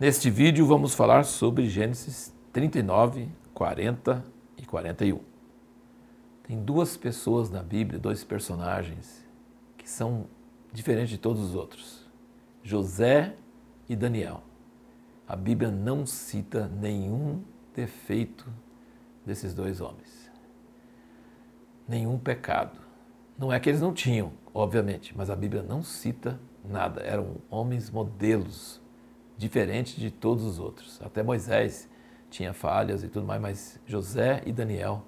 Neste vídeo vamos falar sobre Gênesis 39, 40 e 41. Tem duas pessoas na Bíblia, dois personagens, que são diferentes de todos os outros: José e Daniel. A Bíblia não cita nenhum defeito desses dois homens, nenhum pecado. Não é que eles não tinham, obviamente, mas a Bíblia não cita nada. Eram homens modelos diferente de todos os outros. Até Moisés tinha falhas e tudo mais, mas José e Daniel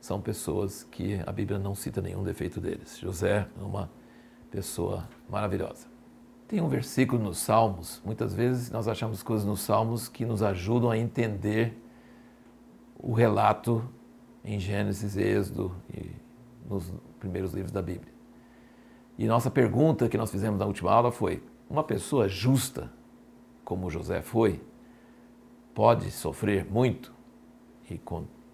são pessoas que a Bíblia não cita nenhum defeito deles. José é uma pessoa maravilhosa. Tem um versículo nos Salmos, muitas vezes nós achamos coisas nos Salmos que nos ajudam a entender o relato em Gênesis, Êxodo e nos primeiros livros da Bíblia. E nossa pergunta que nós fizemos na última aula foi: uma pessoa justa como José foi, pode sofrer muito. E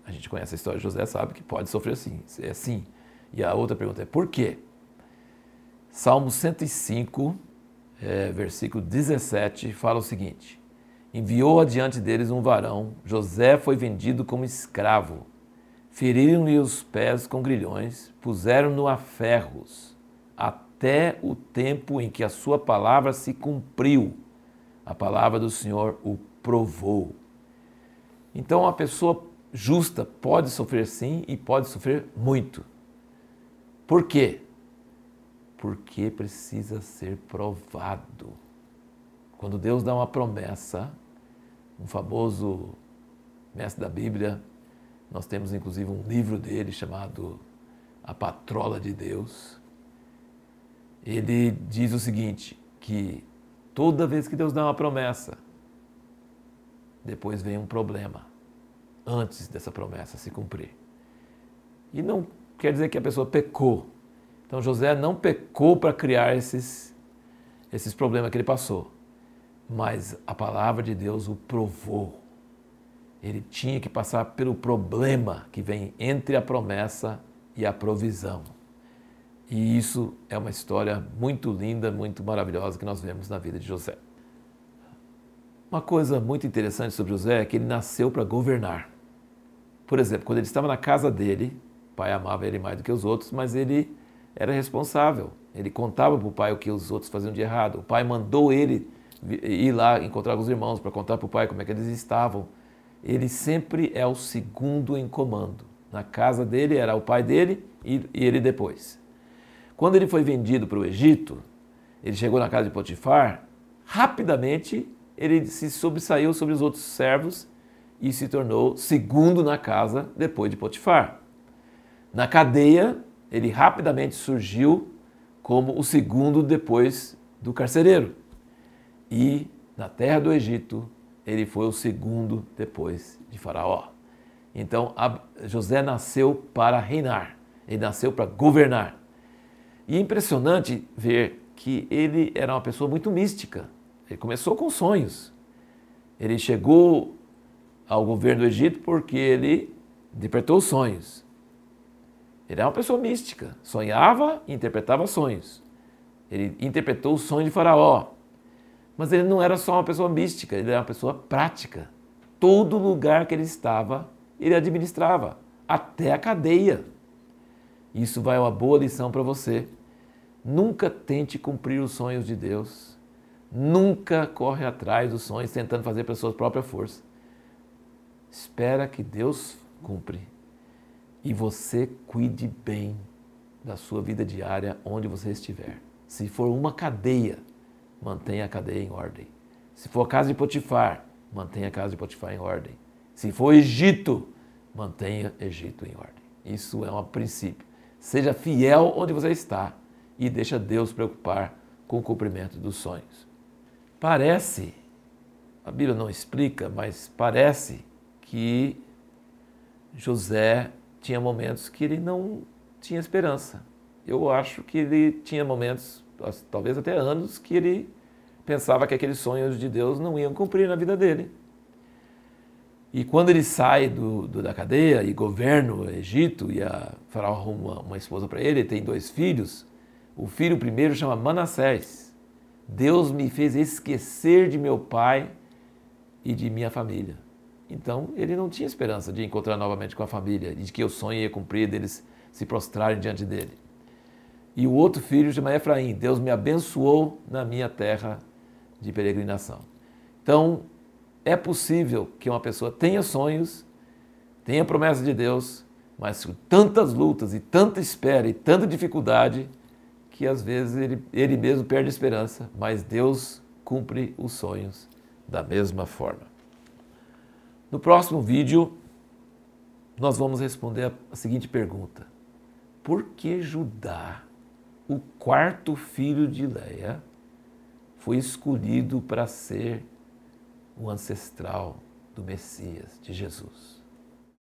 a gente conhece a história de José, sabe que pode sofrer sim, é sim. E a outra pergunta é por quê? Salmo 105, é, versículo 17, fala o seguinte: Enviou adiante deles um varão, José foi vendido como escravo. Feriram-lhe os pés com grilhões, puseram-no a ferros, até o tempo em que a sua palavra se cumpriu a palavra do Senhor o provou. Então, a pessoa justa pode sofrer sim e pode sofrer muito. Por quê? Porque precisa ser provado. Quando Deus dá uma promessa, um famoso mestre da Bíblia, nós temos inclusive um livro dele chamado A Patrola de Deus. Ele diz o seguinte: que Toda vez que Deus dá uma promessa, depois vem um problema antes dessa promessa se cumprir. E não quer dizer que a pessoa pecou. Então José não pecou para criar esses, esses problemas que ele passou. Mas a palavra de Deus o provou. Ele tinha que passar pelo problema que vem entre a promessa e a provisão. E isso é uma história muito linda, muito maravilhosa que nós vemos na vida de José. Uma coisa muito interessante sobre José é que ele nasceu para governar. Por exemplo, quando ele estava na casa dele, o pai amava ele mais do que os outros, mas ele era responsável. Ele contava para o pai o que os outros faziam de errado. O pai mandou ele ir lá encontrar com os irmãos para contar para o pai como é que eles estavam. Ele sempre é o segundo em comando. Na casa dele era o pai dele e ele depois. Quando ele foi vendido para o Egito, ele chegou na casa de Potifar, rapidamente ele se sobressaiu sobre os outros servos e se tornou segundo na casa depois de Potifar. Na cadeia, ele rapidamente surgiu como o segundo depois do carcereiro. E na terra do Egito, ele foi o segundo depois de Faraó. Então, José nasceu para reinar, ele nasceu para governar. E é impressionante ver que ele era uma pessoa muito mística. Ele começou com sonhos. Ele chegou ao governo do Egito porque ele interpretou sonhos. Ele era uma pessoa mística, sonhava e interpretava sonhos. Ele interpretou o sonho de Faraó. Mas ele não era só uma pessoa mística, ele era uma pessoa prática. Todo lugar que ele estava, ele administrava, até a cadeia. Isso vai uma boa lição para você Nunca tente cumprir os sonhos de Deus. Nunca corre atrás dos sonhos tentando fazer pela sua própria força. Espera que Deus cumpre e você cuide bem da sua vida diária onde você estiver. Se for uma cadeia, mantenha a cadeia em ordem. Se for a casa de Potifar, mantenha a casa de Potifar em ordem. Se for Egito, mantenha Egito em ordem. Isso é um princípio. Seja fiel onde você está e deixa Deus preocupar com o cumprimento dos sonhos. Parece, a Bíblia não explica, mas parece que José tinha momentos que ele não tinha esperança. Eu acho que ele tinha momentos, talvez até anos, que ele pensava que aqueles sonhos de Deus não iam cumprir na vida dele. E quando ele sai do, do, da cadeia e governa o Egito, e a Faraó arruma uma esposa para ele, ele tem dois filhos, o filho primeiro chama Manassés. Deus me fez esquecer de meu pai e de minha família. Então ele não tinha esperança de encontrar novamente com a família de que o sonho ia cumprir, deles se prostrarem diante dele. E o outro filho chama Efraim. Deus me abençoou na minha terra de peregrinação. Então, é possível que uma pessoa tenha sonhos, tenha promessa de Deus, mas com tantas lutas e tanta espera e tanta dificuldade que às vezes ele, ele mesmo perde a esperança, mas Deus cumpre os sonhos da mesma forma. No próximo vídeo, nós vamos responder a seguinte pergunta: Por que Judá, o quarto filho de Leia, foi escolhido para ser o ancestral do Messias, de Jesus?